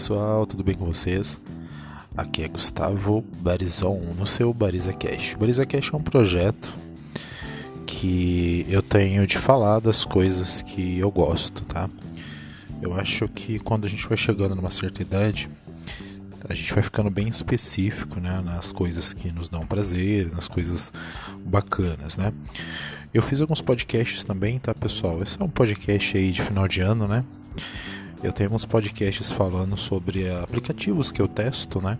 pessoal, tudo bem com vocês? Aqui é Gustavo Barizon no seu Bariza Cash. Bariza Cash é um projeto que eu tenho de falar das coisas que eu gosto, tá? Eu acho que quando a gente vai chegando numa certa idade, a gente vai ficando bem específico, né, nas coisas que nos dão prazer, nas coisas bacanas, né? Eu fiz alguns podcasts também, tá, pessoal? Esse é um podcast aí de final de ano, né? Eu tenho uns podcasts falando sobre aplicativos que eu testo, né?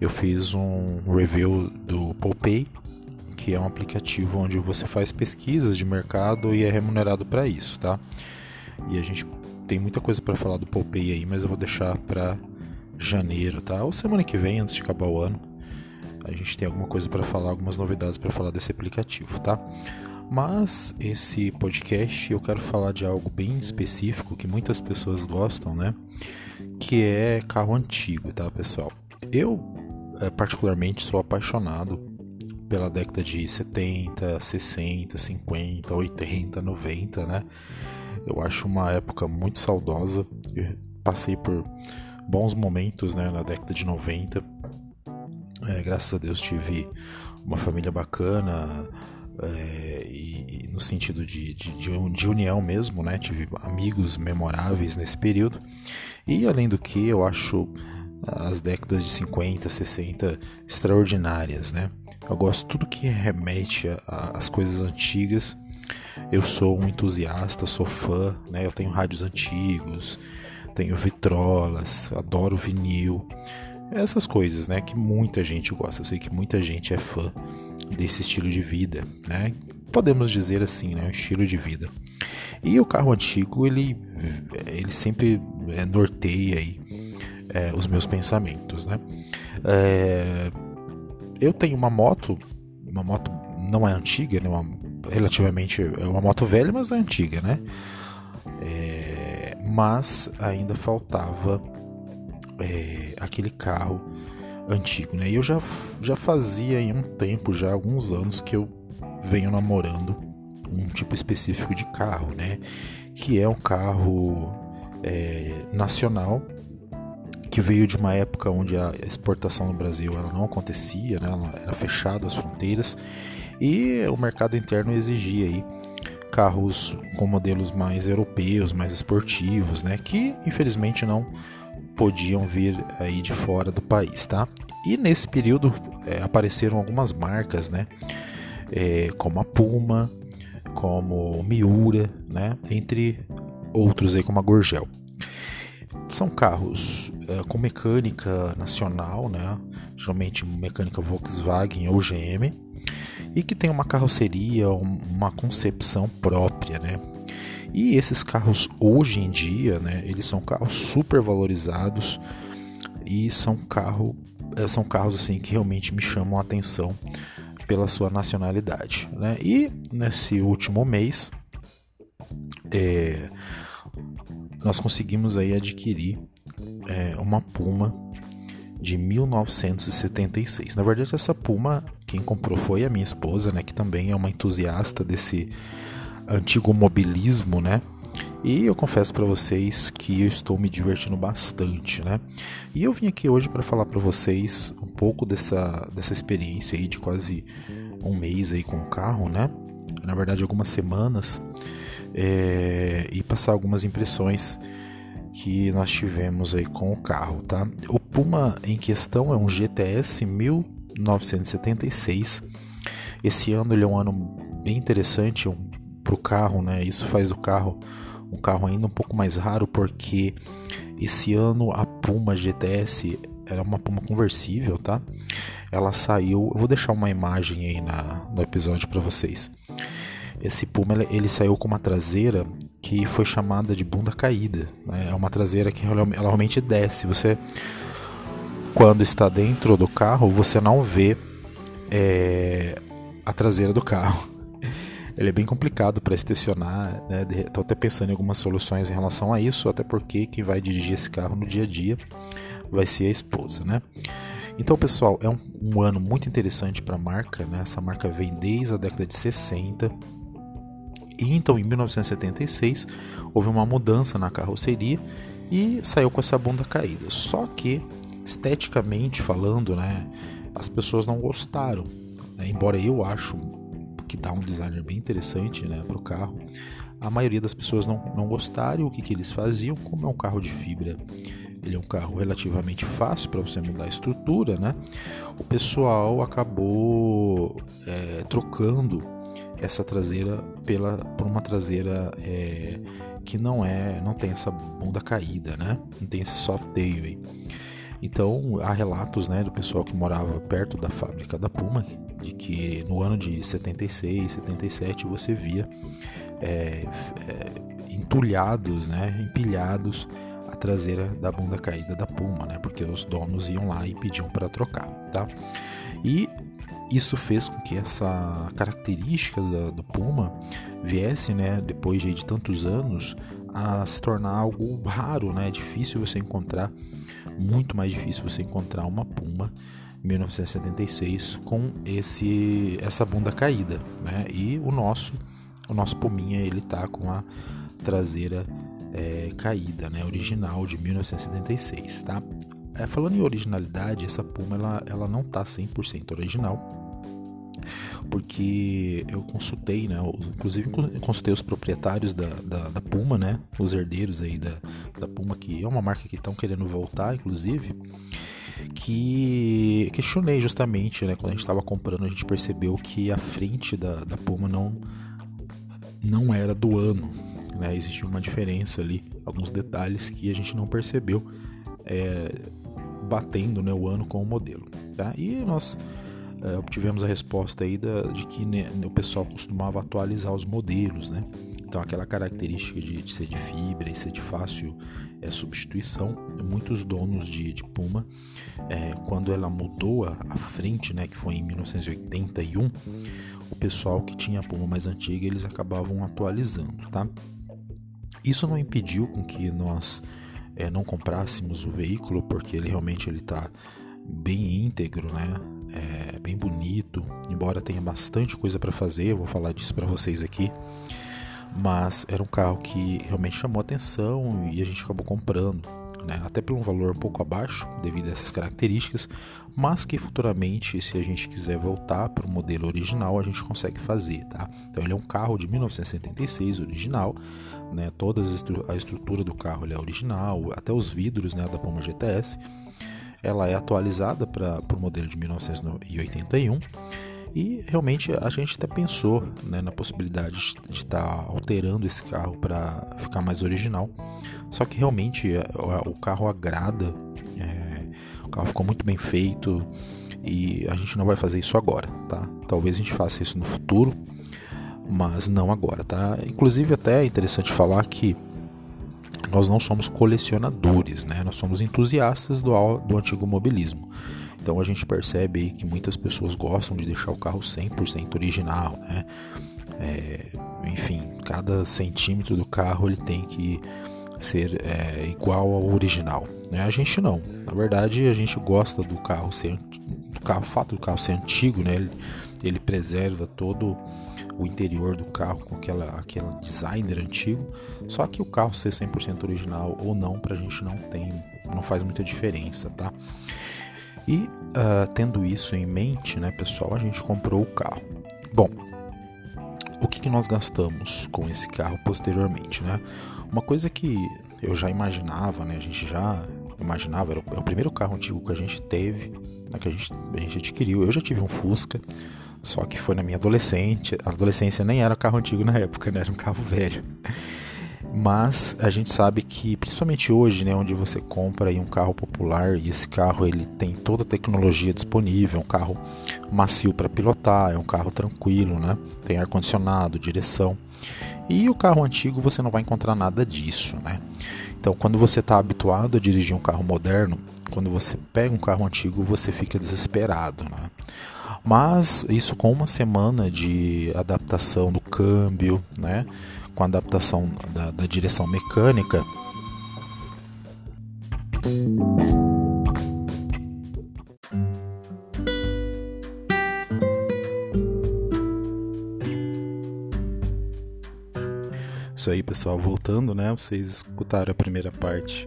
Eu fiz um review do Popay, que é um aplicativo onde você faz pesquisas de mercado e é remunerado para isso, tá? E a gente tem muita coisa para falar do Popay aí, mas eu vou deixar para janeiro, tá? Ou semana que vem, antes de acabar o ano, a gente tem alguma coisa para falar, algumas novidades para falar desse aplicativo, tá? Mas esse podcast eu quero falar de algo bem específico que muitas pessoas gostam, né? Que é carro antigo, tá, pessoal? Eu, é, particularmente, sou apaixonado pela década de 70, 60, 50, 80, 90, né? Eu acho uma época muito saudosa. Eu passei por bons momentos né, na década de 90. É, graças a Deus tive uma família bacana, é, e, e, no sentido de, de, de, união mesmo, né? Tive amigos memoráveis nesse período. E além do que, eu acho as décadas de 50, 60 extraordinárias, né? Eu gosto tudo que remete às coisas antigas. Eu sou um entusiasta, sou fã, né? Eu tenho rádios antigos, tenho vitrolas, adoro vinil. Essas coisas, né, que muita gente gosta. Eu sei que muita gente é fã desse estilo de vida, né? Podemos dizer assim, né, um estilo de vida. E o carro antigo, ele, ele sempre é, norteia aí, é, os meus pensamentos, né? É, eu tenho uma moto, uma moto não é antiga, né? Uma, relativamente é uma moto velha, mas é antiga, né? É, mas ainda faltava é, aquele carro antigo, né? E eu já, já fazia em um tempo, já alguns anos que eu venho namorando um tipo específico de carro, né? Que é um carro é, nacional que veio de uma época onde a exportação no Brasil ela não acontecia, né? Era fechado as fronteiras e o mercado interno exigia aí carros com modelos mais europeus, mais esportivos, né? Que infelizmente não podiam vir aí de fora do país, tá? E nesse período é, apareceram algumas marcas, né? É, como a Puma, como Miura, né? Entre outros aí como a Gorgel. São carros é, com mecânica nacional, né? Geralmente mecânica Volkswagen ou GM e que tem uma carroceria, uma concepção própria, né? E esses carros hoje em dia, né, eles são carros super valorizados e são carro, eh, são carros assim que realmente me chamam a atenção pela sua nacionalidade, né? E nesse último mês é, nós conseguimos aí adquirir é, uma Puma de 1976. Na verdade, essa Puma quem comprou foi a minha esposa, né, que também é uma entusiasta desse antigo mobilismo, né? E eu confesso para vocês que eu estou me divertindo bastante, né? E eu vim aqui hoje para falar para vocês um pouco dessa, dessa experiência aí de quase um mês aí com o carro, né? Na verdade, algumas semanas é, e passar algumas impressões que nós tivemos aí com o carro, tá? O Puma em questão é um GTS 1976. Esse ano ele é um ano bem interessante, um para o carro, né? Isso faz o carro um carro ainda um pouco mais raro porque esse ano a Puma GTS era uma Puma conversível, tá? Ela saiu, eu vou deixar uma imagem aí na, no episódio para vocês. Esse Puma ele, ele, saiu com uma traseira que foi chamada de bunda caída, né? É uma traseira que ela, ela realmente desce. Você quando está dentro do carro você não vê é, a traseira do carro ele é bem complicado para estacionar, né? Tô até pensando em algumas soluções em relação a isso, até porque quem vai dirigir esse carro no dia a dia vai ser a esposa, né? Então, pessoal, é um, um ano muito interessante para a marca, né? Essa marca vem desde a década de 60. E então, em 1976, houve uma mudança na carroceria e saiu com essa bunda caída. Só que, esteticamente falando, né, as pessoas não gostaram. Né? Embora eu acho que dá um design bem interessante né, para o carro, a maioria das pessoas não, não gostaram. O que, que eles faziam? Como é um carro de fibra, ele é um carro relativamente fácil para você mudar a estrutura, né? O pessoal acabou é, trocando essa traseira pela por uma traseira é, que não é, não tem essa bunda caída, né? Não tem esse soft tail aí. Então há relatos, né, do pessoal que morava perto da fábrica da Puma de que no ano de 76, 77 você via é, é, entulhados, né, empilhados a traseira da bunda caída da Puma, né, porque os donos iam lá e pediam para trocar, tá? E isso fez com que essa característica da, do Puma viesse, né, depois de, tantos anos, a se tornar algo raro, né? Difícil você encontrar, muito mais difícil você encontrar uma Puma 1976 com esse essa bunda caída, né? E o nosso o nosso Puminha ele tá com a traseira é, caída, né? Original de 1976, tá? É, falando em originalidade, essa Puma ela, ela não tá 100% original, porque eu consultei, né? Inclusive consultei os proprietários da, da, da Puma, né? Os herdeiros aí da, da Puma, que é uma marca que estão querendo voltar, inclusive que questionei justamente, né? Quando a gente estava comprando, a gente percebeu que a frente da, da Puma não, não era do ano, né? Existia uma diferença ali, alguns detalhes que a gente não percebeu é, batendo né, o ano com o modelo, tá? E nós é, obtivemos a resposta aí da, de que né, o pessoal costumava atualizar os modelos, né? Então aquela característica de, de ser de fibra e ser de fácil é, substituição. Muitos donos de, de Puma, é, quando ela mudou a, a, frente, né, que foi em 1981, o pessoal que tinha a Puma mais antiga eles acabavam atualizando, tá? Isso não impediu com que nós é, não comprássemos o veículo, porque ele realmente ele está bem íntegro, né? É, bem bonito, embora tenha bastante coisa para fazer, eu vou falar disso para vocês aqui mas era um carro que realmente chamou atenção e a gente acabou comprando, né? até por um valor um pouco abaixo devido a essas características, mas que futuramente, se a gente quiser voltar para o modelo original, a gente consegue fazer, tá? Então ele é um carro de 1976 original, né? Toda a estrutura do carro é original, até os vidros, né, da Puma GTS, ela é atualizada para o modelo de 1981 e realmente a gente até pensou né, na possibilidade de estar tá alterando esse carro para ficar mais original. Só que realmente é, o carro agrada, é, o carro ficou muito bem feito e a gente não vai fazer isso agora, tá? Talvez a gente faça isso no futuro, mas não agora, tá? Inclusive até é interessante falar que nós não somos colecionadores, né? Nós somos entusiastas do, do antigo mobilismo. Então a gente percebe aí que muitas pessoas gostam de deixar o carro 100% original, né? É, enfim, cada centímetro do carro ele tem que ser é, igual ao original. Né? A gente não. Na verdade, a gente gosta do carro ser do carro, o fato do carro ser antigo, né? Ele, ele preserva todo o interior do carro com aquela, aquela designer antigo. Só que o carro ser 100% original ou não, pra gente não tem, não faz muita diferença, tá? E uh, tendo isso em mente, né, pessoal, a gente comprou o carro. Bom, o que, que nós gastamos com esse carro posteriormente, né? Uma coisa que eu já imaginava, né? A gente já imaginava, era o, é primeiro carro antigo que a gente teve, né, que a gente, a gente adquiriu. Eu já tive um Fusca, só que foi na minha adolescente. A adolescência nem era carro antigo na época, né? Era um carro velho. Mas a gente sabe que, principalmente hoje, né, onde você compra um carro popular e esse carro ele tem toda a tecnologia disponível, é um carro macio para pilotar, é um carro tranquilo, né, tem ar condicionado, direção. E o carro antigo você não vai encontrar nada disso, né? Então, quando você está habituado a dirigir um carro moderno, quando você pega um carro antigo, você fica desesperado, né? Mas isso com uma semana de adaptação do câmbio, né? com a adaptação da, da direção mecânica. isso aí, pessoal. Voltando, né? Vocês escutaram a primeira parte,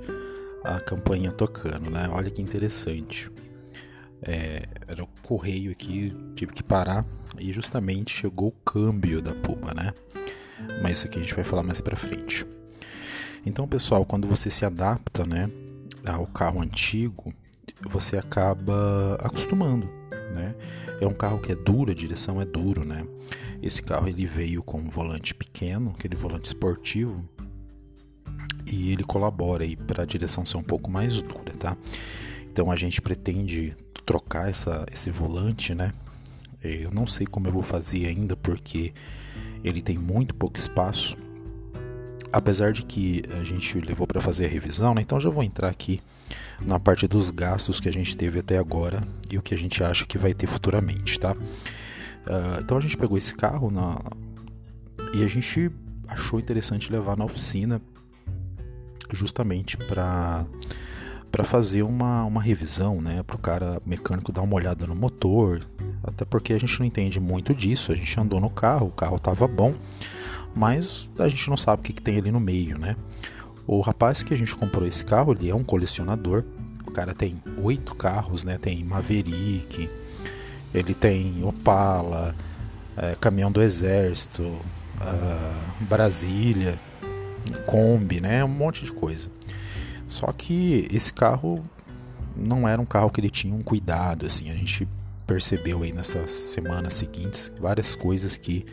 a campanha tocando, né? Olha que interessante. É, era o correio aqui, tive que parar e justamente chegou o câmbio da Puma, né? Mas isso aqui a gente vai falar mais pra frente. Então, pessoal, quando você se adapta, né, ao carro antigo, você acaba acostumando, né? É um carro que é duro, a direção é duro, né? Esse carro ele veio com um volante pequeno, aquele volante esportivo, e ele colabora aí para a direção ser um pouco mais dura, tá? Então a gente pretende trocar essa, esse volante, né? Eu não sei como eu vou fazer ainda porque ele tem muito pouco espaço. Apesar de que a gente levou para fazer a revisão, né? Então já vou entrar aqui na parte dos gastos que a gente teve até agora e o que a gente acha que vai ter futuramente, tá? Uh, então a gente pegou esse carro na... e a gente achou interessante levar na oficina justamente para para fazer uma, uma revisão, né, para o cara mecânico dar uma olhada no motor, até porque a gente não entende muito disso. A gente andou no carro, o carro estava bom, mas a gente não sabe o que, que tem ali no meio, né? O rapaz que a gente comprou esse carro, ele é um colecionador. O cara tem oito carros, né? Tem Maverick, ele tem Opala, é, caminhão do Exército, uh, Brasília, Kombi, né? Um monte de coisa. Só que esse carro não era um carro que ele tinha um cuidado, assim. A gente percebeu aí nessas semanas seguintes várias coisas que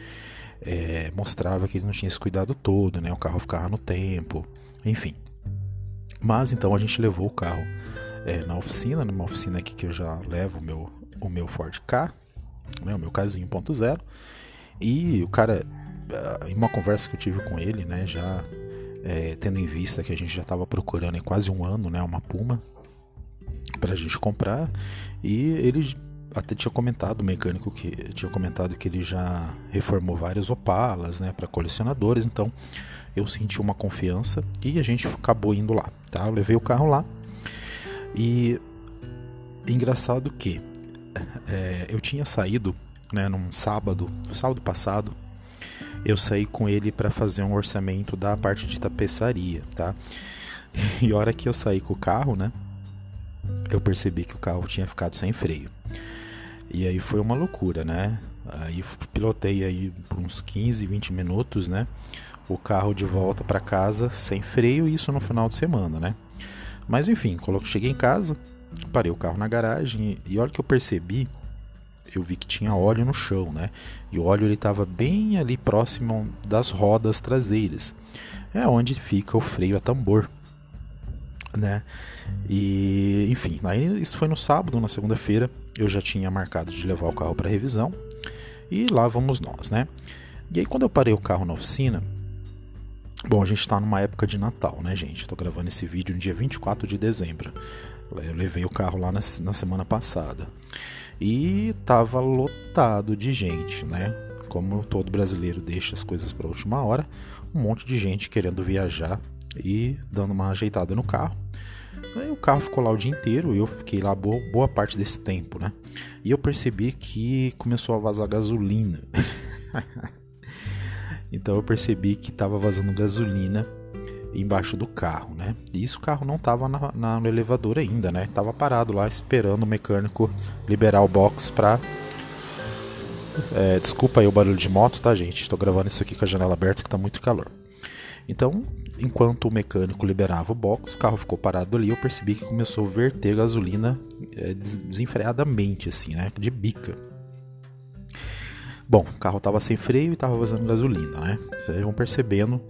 é, mostrava que ele não tinha esse cuidado todo, né? O carro ficava no tempo, enfim. Mas então a gente levou o carro é, na oficina, numa oficina aqui que eu já levo o meu o meu Ford K, né, o meu Kzinho 1.0, e o cara, ah, em uma conversa que eu tive com ele, né, já é, tendo em vista que a gente já estava procurando em quase um ano, né, uma Puma para a gente comprar, e ele até tinha comentado, o mecânico que tinha comentado que ele já reformou várias Opalas, né, para colecionadores, então eu senti uma confiança e a gente acabou indo lá, tá? Eu levei o carro lá e engraçado que é, eu tinha saído, né, num sábado, sábado passado, eu saí com ele para fazer um orçamento da parte de tapeçaria, tá? E a hora que eu saí com o carro, né, eu percebi que o carro tinha ficado sem freio. E aí foi uma loucura, né? Aí pilotei aí por uns 15, 20 minutos, né? O carro de volta para casa sem freio, isso no final de semana, né? Mas enfim, cheguei em casa, Parei o carro na garagem e, olha que eu percebi, eu vi que tinha óleo no chão, né? E o óleo ele estava bem ali próximo das rodas traseiras. É onde fica o freio a tambor, né? E enfim, aí isso foi no sábado, na segunda-feira, eu já tinha marcado de levar o carro para revisão e lá vamos nós, né? E aí quando eu parei o carro na oficina, bom, a gente está numa época de Natal, né, gente? Estou gravando esse vídeo no dia 24 de dezembro. Eu levei o carro lá na, na semana passada. E tava lotado de gente, né? Como todo brasileiro deixa as coisas para última hora, um monte de gente querendo viajar e dando uma ajeitada no carro. Aí o carro ficou lá o dia inteiro e eu fiquei lá boa, boa parte desse tempo, né? E eu percebi que começou a vazar gasolina. então eu percebi que estava vazando gasolina embaixo do carro, né? E isso o carro não estava no elevador ainda, né? Tava parado lá esperando o mecânico liberar o box para é, desculpa aí o barulho de moto, tá, gente? Estou gravando isso aqui com a janela aberta que tá muito calor. Então, enquanto o mecânico liberava o box, o carro ficou parado ali. Eu percebi que começou a verter gasolina é, desenfreadamente, assim, né? De bica. Bom, o carro tava sem freio e tava vazando gasolina, né? Vocês vão percebendo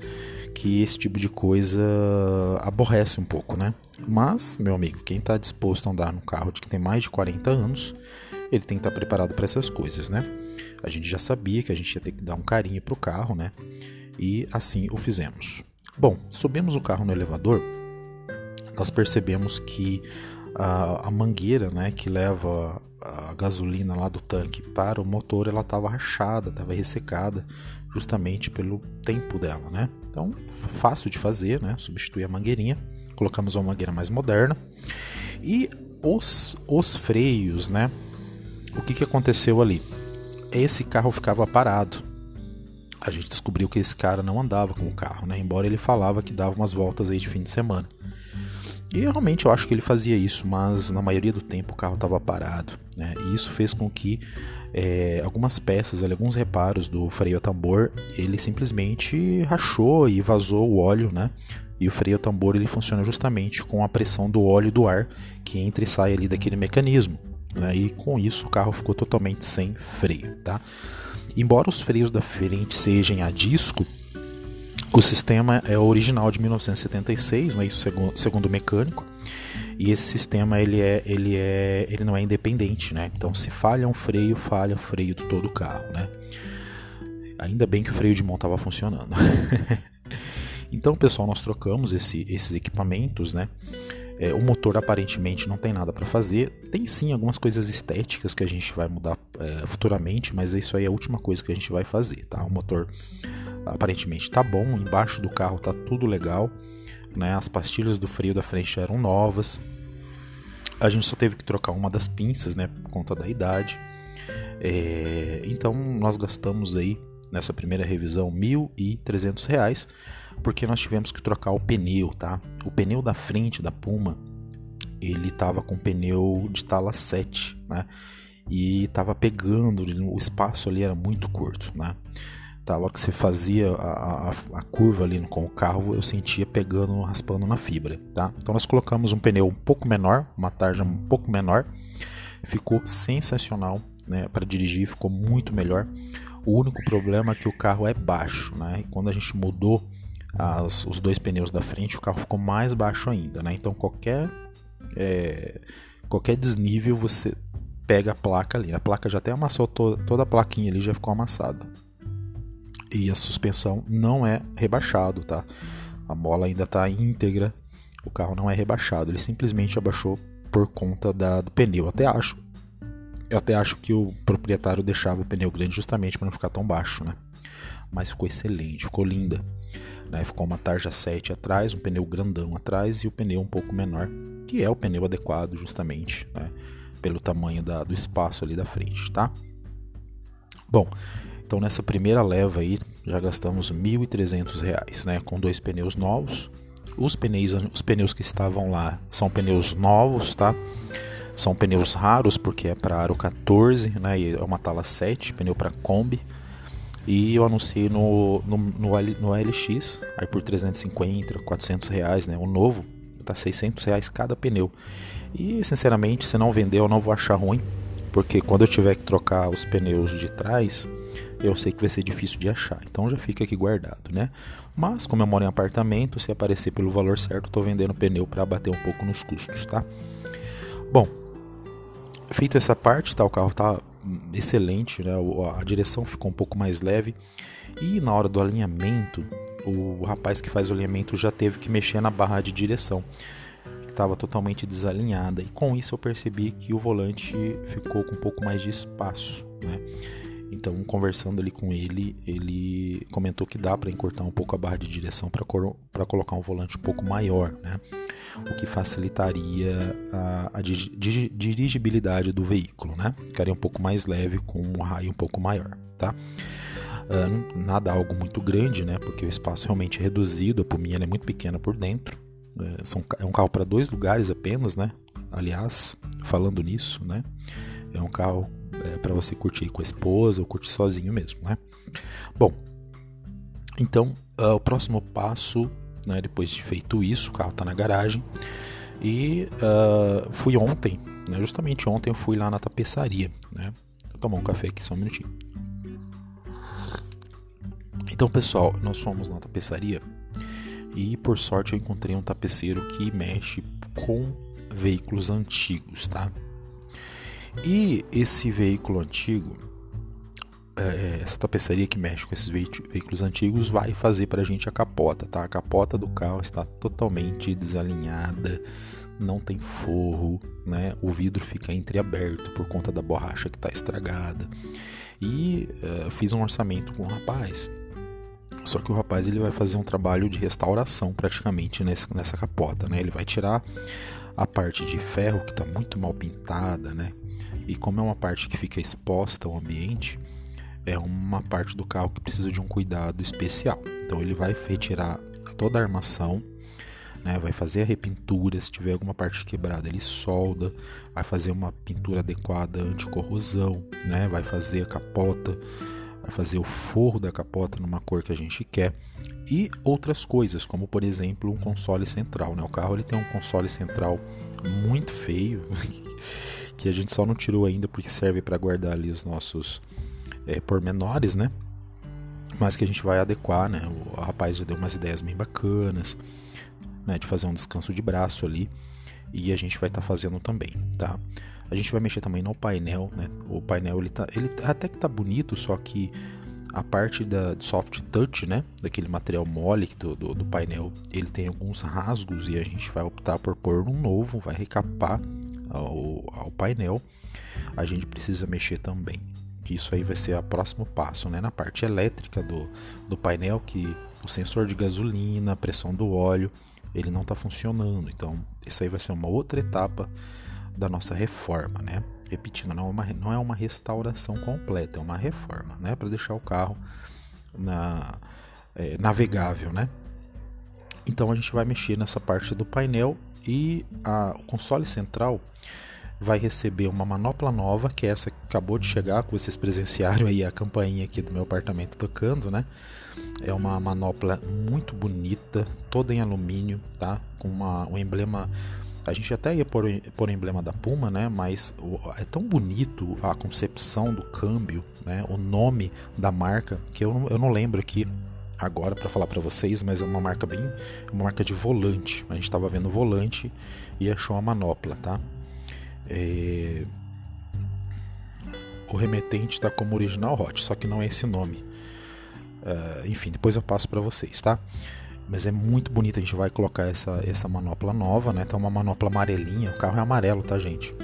que esse tipo de coisa aborrece um pouco, né? Mas, meu amigo, quem está disposto a andar num carro de que tem mais de 40 anos, ele tem que estar tá preparado para essas coisas, né? A gente já sabia que a gente ia ter que dar um carinho pro carro, né? E assim o fizemos. Bom, subimos o carro no elevador, nós percebemos que a, a mangueira, né, que leva gasolina lá do tanque para o motor, ela estava rachada, estava ressecada, justamente pelo tempo dela, né? Então, fácil de fazer, né? Substituir a mangueirinha, colocamos uma mangueira mais moderna. E os, os freios, né? O que, que aconteceu ali? Esse carro ficava parado. a gente descobriu que esse cara não andava com o carro, né? Embora ele falava que dava umas voltas aí de fim de semana. E realmente eu acho que ele fazia isso, mas na maioria do tempo o carro estava parado, né? E isso fez com que é, algumas peças, alguns reparos do freio a tambor, ele simplesmente rachou e vazou o óleo, né? E o freio a tambor ele funciona justamente com a pressão do óleo do ar que entra e sai ali daquele mecanismo. Né? E com isso o carro ficou totalmente sem freio, tá? Embora os freios da frente sejam a disco, o sistema é original de 1976, né, isso segundo, segundo o mecânico. E esse sistema ele é, ele é, ele não é independente, né? Então se falha um freio, falha o freio de todo o carro, né? Ainda bem que o freio de mão estava funcionando. então, pessoal, nós trocamos esse, esses equipamentos, né? É, o motor aparentemente não tem nada para fazer. Tem sim algumas coisas estéticas que a gente vai mudar é, futuramente, mas isso aí é a última coisa que a gente vai fazer, tá? O motor aparentemente tá bom, embaixo do carro tá tudo legal, né? As pastilhas do freio da frente eram novas. A gente só teve que trocar uma das pinças, né, por conta da idade. É, então nós gastamos aí nessa primeira revisão R$ 1.300 porque nós tivemos que trocar o pneu, tá? O pneu da frente da Puma, ele tava com pneu de tala 7, né? E tava pegando, o espaço ali era muito curto, né? Tava que você fazia a, a, a, curva ali com o carro, eu sentia pegando, raspando na fibra, tá? Então nós colocamos um pneu um pouco menor, uma tarja um pouco menor, ficou sensacional, né? Para dirigir ficou muito melhor. O único problema é que o carro é baixo, né? E quando a gente mudou as, os dois pneus da frente, o carro ficou mais baixo ainda, né? Então qualquer é, qualquer desnível você pega a placa ali. A placa já até amassou to toda a plaquinha ali já ficou amassada. E a suspensão não é rebaixado, tá? A mola ainda está íntegra. O carro não é rebaixado, ele simplesmente abaixou por conta da, do pneu. Eu até acho eu até acho que o proprietário deixava o pneu grande justamente para não ficar tão baixo, né? Mas ficou excelente, ficou linda. Né? Ficou uma tarja 7 atrás, um pneu grandão atrás e o pneu um pouco menor, que é o pneu adequado justamente, né? pelo tamanho da, do espaço ali da frente, tá? Bom, então nessa primeira leva aí já gastamos R$ 1.300, né? Com dois pneus novos. Os pneus, os pneus que estavam lá são pneus novos, tá? São pneus raros porque é para aro 14, né? E é uma tala 7, pneu para Kombi. E eu anunciei no, no, no, no LX, aí por 350, 400 reais, né? O novo tá 600 reais cada pneu. E sinceramente, se não vender, eu não vou achar ruim, porque quando eu tiver que trocar os pneus de trás, eu sei que vai ser difícil de achar. Então já fica aqui guardado, né? Mas como eu moro em apartamento, se aparecer pelo valor certo, tô vendendo pneu para bater um pouco nos custos, tá? Bom, feito essa parte, tá? O carro tá excelente, né? a direção ficou um pouco mais leve e na hora do alinhamento, o rapaz que faz o alinhamento já teve que mexer na barra de direção, que estava totalmente desalinhada, e com isso eu percebi que o volante ficou com um pouco mais de espaço, né? Então, conversando ali com ele, ele comentou que dá para encurtar um pouco a barra de direção para colocar um volante um pouco maior, né? o que facilitaria a, a dirigibilidade do veículo, né? Ficaria um pouco mais leve com um raio um pouco maior, tá? Uh, nada algo muito grande, né? Porque o espaço realmente é reduzido, a puminha é muito pequena por dentro. É, são, é um carro para dois lugares apenas, né? Aliás, falando nisso, né? É um carro é, para você curtir com a esposa ou curtir sozinho mesmo, né? Bom, então uh, o próximo passo, né, depois de feito isso, o carro está na garagem e uh, fui ontem, né, justamente ontem eu fui lá na tapeçaria, né? Vou tomar um café aqui só um minutinho. Então, pessoal, nós fomos na tapeçaria e por sorte eu encontrei um tapeceiro que mexe com veículos antigos, tá? E esse veículo antigo, é, essa tapeçaria que mexe com esses veículos antigos vai fazer para a gente a capota, tá? A capota do carro está totalmente desalinhada, não tem forro, né? O vidro fica entreaberto por conta da borracha que está estragada. E uh, fiz um orçamento com o rapaz. Só que o rapaz ele vai fazer um trabalho de restauração praticamente nessa, nessa capota, né? Ele vai tirar a parte de ferro que está muito mal pintada, né? E como é uma parte que fica exposta ao ambiente, é uma parte do carro que precisa de um cuidado especial. Então ele vai retirar toda a armação, né, vai fazer a repintura, se tiver alguma parte quebrada ele solda, vai fazer uma pintura adequada anticorrosão, né, vai fazer a capota, vai fazer o forro da capota numa cor que a gente quer e outras coisas, como por exemplo um console central. Né? O carro ele tem um console central muito feio que a gente só não tirou ainda porque serve para guardar ali os nossos é, pormenores, né? Mas que a gente vai adequar, né? O rapaz já deu umas ideias bem bacanas, né? De fazer um descanso de braço ali e a gente vai estar tá fazendo também, tá? A gente vai mexer também no painel, né? O painel ele tá, ele até que tá bonito, só que a parte da soft touch, né, daquele material mole do, do, do, painel, ele tem alguns rasgos e a gente vai optar por pôr um novo, vai recapar ao, ao painel. A gente precisa mexer também, que isso aí vai ser o próximo passo, né, na parte elétrica do, do painel, que o sensor de gasolina, a pressão do óleo, ele não está funcionando. Então, isso aí vai ser uma outra etapa da nossa reforma, né? Repetindo, não é uma, não é uma restauração completa, é uma reforma, né? Para deixar o carro na, é, navegável, né? Então a gente vai mexer nessa parte do painel e a, o console central vai receber uma manopla nova, que é essa que acabou de chegar, que vocês presenciaram aí a campainha aqui do meu apartamento tocando, né? É uma manopla muito bonita, toda em alumínio, tá? Com uma, um emblema a gente até ia pôr, pôr o emblema da Puma, né? Mas é tão bonito a concepção do câmbio, né? O nome da marca, que eu eu não lembro aqui agora para falar para vocês, mas é uma marca bem, uma marca de volante. A gente estava vendo o volante e achou a manopla, tá? É... O remetente está como original Hot, só que não é esse nome. Uh, enfim, depois eu passo para vocês, tá? Mas é muito bonito, a gente vai colocar essa, essa manopla nova, né? Tá uma manopla amarelinha, o carro é amarelo, tá, gente?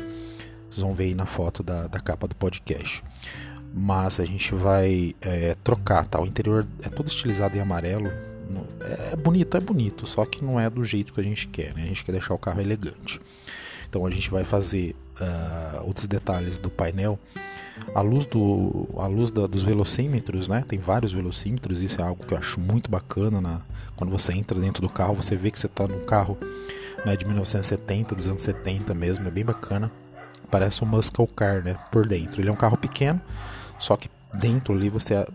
Vocês vão ver aí na foto da, da capa do podcast. Mas a gente vai é, trocar, tá? O interior é todo estilizado em amarelo. É bonito, é bonito, só que não é do jeito que a gente quer, né? A gente quer deixar o carro elegante. Então a gente vai fazer uh, outros detalhes do painel a luz, do, a luz da, dos velocímetros, né? Tem vários velocímetros, isso é algo que eu acho muito bacana. Na, quando você entra dentro do carro, você vê que você está num carro né, de 1970, dos anos 70 mesmo, é bem bacana. Parece um muscle car, né? Por dentro. Ele é um carro pequeno, só que dentro ali você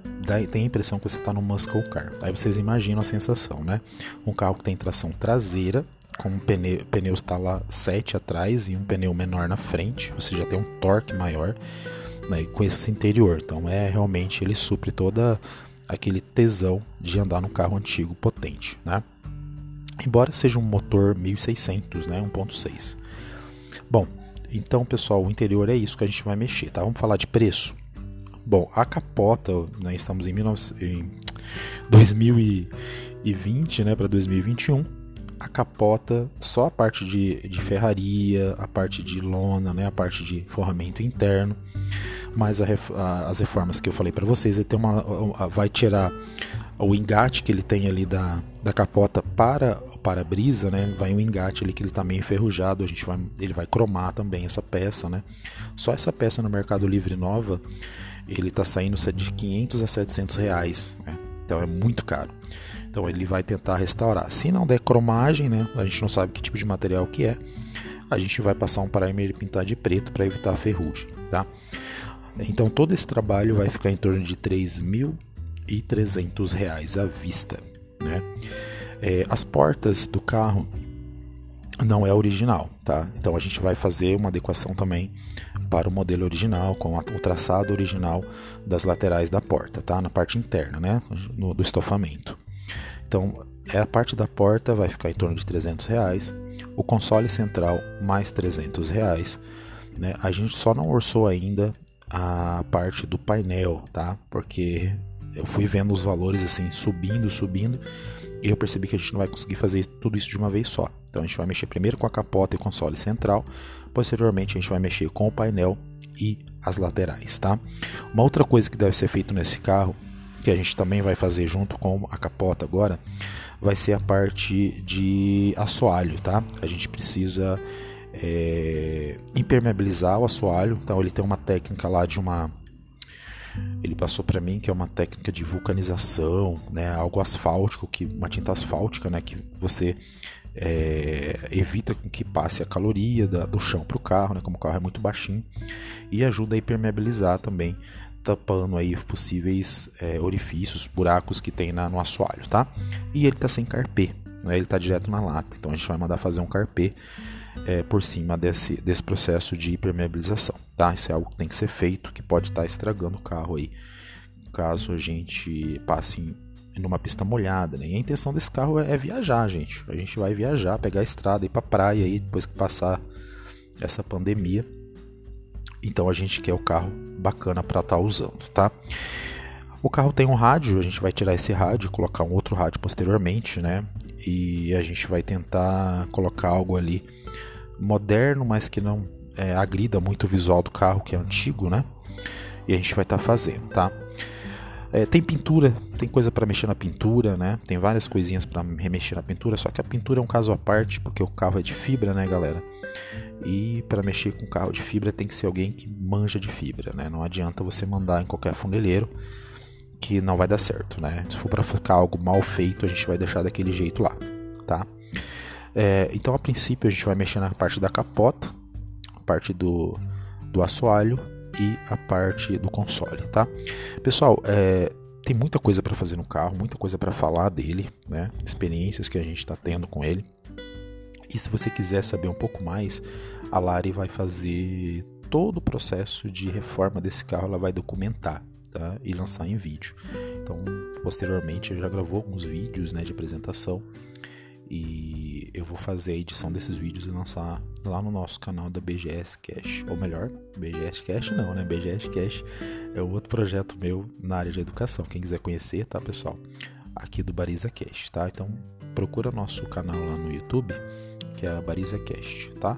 tem a impressão que você está no muscle car. Aí vocês imaginam a sensação, né? Um carro que tem tração traseira, com um pneu, pneus está lá 7 atrás e um pneu menor na frente, você já tem um torque maior né, com esse interior. Então é realmente ele supre toda aquele tesão de andar num carro antigo potente, né? Embora seja um motor 1600, né, 1.6. Bom, então pessoal, o interior é isso que a gente vai mexer, tá? Vamos falar de preço. Bom, a capota, né, estamos em, 19, em 2020, né, para 2021. A capota, só a parte de, de ferraria, a parte de lona, né, a parte de forramento interno mas a, a, as reformas que eu falei para vocês, ele tem uma, vai tirar o engate que ele tem ali da, da capota para o para-brisa, né? Vai um engate ali que ele tá meio enferrujado, a gente vai, ele vai cromar também essa peça, né? Só essa peça no Mercado Livre nova, ele tá saindo de 500 a 700 reais, né? Então é muito caro. Então ele vai tentar restaurar. Se não der cromagem, né? A gente não sabe que tipo de material que é. A gente vai passar um primer e pintar de preto para evitar a ferrugem, tá? Então todo esse trabalho vai ficar em torno de R$ 3.300 à vista. Né? É, as portas do carro não é original, tá? Então a gente vai fazer uma adequação também para o modelo original, com o traçado original das laterais da porta, tá? Na parte interna, né? No, do estofamento. Então, é a parte da porta vai ficar em torno de 300 reais, o console central mais 300 reais, né? A gente só não orçou ainda a parte do painel, tá? Porque eu fui vendo os valores assim subindo, subindo, e eu percebi que a gente não vai conseguir fazer tudo isso de uma vez só. Então a gente vai mexer primeiro com a capota e console central, posteriormente a gente vai mexer com o painel e as laterais, tá? Uma outra coisa que deve ser feito nesse carro, que a gente também vai fazer junto com a capota agora, vai ser a parte de assoalho, tá? A gente precisa é, impermeabilizar o assoalho. Então ele tem uma técnica lá de uma Ele passou para mim que é uma técnica de vulcanização, né, algo asfáltico, que uma tinta asfáltica, né, que você é, evita que passe a caloria da, do chão para o carro, né, como o carro é muito baixinho, e ajuda a impermeabilizar também, tapando aí possíveis é, orifícios, buracos que tem na, no assoalho, tá? E ele está sem carpê, né, ele está direto na lata, então a gente vai mandar fazer um carpê é, por cima desse, desse processo de impermeabilização, tá? Isso é algo que tem que ser feito, que pode estar estragando o carro aí, caso a gente passe em, numa pista molhada, né? E a intenção desse carro é, é, viajar, gente. A gente vai viajar, pegar a estrada, ir pra praia aí, depois que passar essa pandemia. Então a gente quer o carro bacana para estar tá usando, tá? O carro tem um rádio, a gente vai tirar esse rádio e colocar um outro rádio posteriormente, né? E a gente vai tentar colocar algo ali moderno, mas que não é, agrida muito o visual do carro, que é antigo, né? E a gente vai estar tá fazendo, tá? É, tem pintura, tem coisa para mexer na pintura, né? Tem várias coisinhas para remexer na pintura, só que a pintura é um caso à parte, porque o carro é de fibra, né, galera? E para mexer com carro de fibra tem que ser alguém que manja de fibra, né? Não adianta você mandar em qualquer funeleiro que não vai dar certo, né? Se for para ficar algo mal feito, a gente vai deixar daquele jeito lá, tá? É, então, a princípio, a gente vai mexer na parte da capota, a parte do, do assoalho e a parte do console, tá? Pessoal, é, tem muita coisa para fazer no carro, muita coisa para falar dele, né? Experiências que a gente está tendo com ele. E se você quiser saber um pouco mais, a Lari vai fazer todo o processo de reforma desse carro, ela vai documentar tá? e lançar em vídeo. Então, posteriormente, já gravou alguns vídeos né, de apresentação e eu vou fazer a edição desses vídeos e lançar lá no nosso canal da BGS Cash. Ou melhor, BGS Cash não, né? BGS Cash é outro projeto meu na área de educação. Quem quiser conhecer, tá, pessoal? Aqui do Bariza Cash, tá? Então procura nosso canal lá no YouTube, que é a Bariza Cash, tá?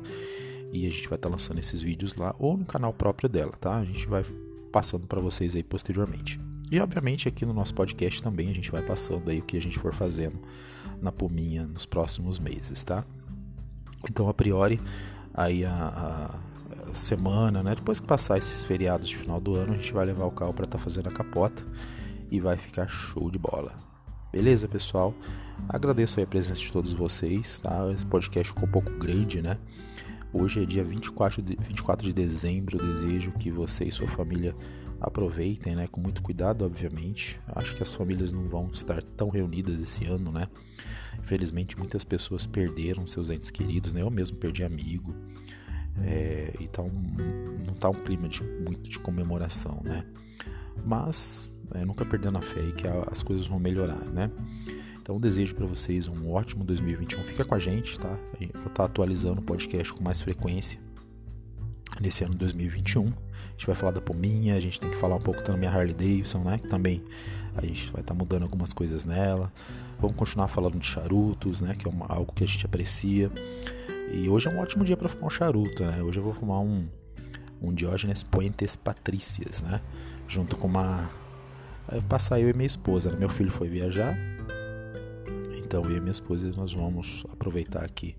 E a gente vai estar tá lançando esses vídeos lá ou no canal próprio dela, tá? A gente vai passando para vocês aí posteriormente. E obviamente aqui no nosso podcast também a gente vai passando aí o que a gente for fazendo na Puminha nos próximos meses, tá? Então, a priori, aí a, a semana, né? Depois que passar esses feriados de final do ano, a gente vai levar o carro para estar tá fazendo a capota e vai ficar show de bola. Beleza, pessoal? Agradeço a presença de todos vocês, tá? Esse podcast ficou um pouco grande, né? Hoje é dia 24 de, 24 de dezembro. Eu desejo que você e sua família aproveitem, né? Com muito cuidado, obviamente. Acho que as famílias não vão estar tão reunidas esse ano, né? Infelizmente, muitas pessoas perderam seus entes queridos, né? Eu mesmo perdi amigo. É, e tá um, não tá um clima de, muito de comemoração, né? Mas é, nunca perdendo a fé e que a, as coisas vão melhorar, né? Então desejo para vocês um ótimo 2021. Fica com a gente, tá? Eu vou estar tá atualizando o podcast com mais frequência nesse ano 2021. A gente vai falar da Pominha, a gente tem que falar um pouco também a Harley Davidson, né? Que também a gente vai estar tá mudando algumas coisas nela. Vamos continuar falando de charutos, né? Que é uma, algo que a gente aprecia. E hoje é um ótimo dia para fumar um charuto, né? Hoje eu vou fumar um, um Diógenes Puentes Patrícias, né? Junto com uma. Passar eu e minha esposa, né? Meu filho foi viajar. Então eu e minha esposa nós vamos aproveitar aqui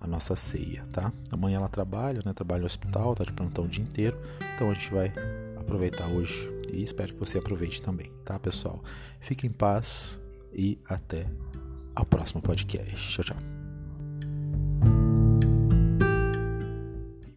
a nossa ceia, tá? Amanhã ela trabalha, né? Trabalha no hospital, tá de plantão o dia inteiro. Então a gente vai aproveitar hoje e espero que você aproveite também, tá, pessoal? Fique em paz e até o próximo podcast. Tchau, tchau.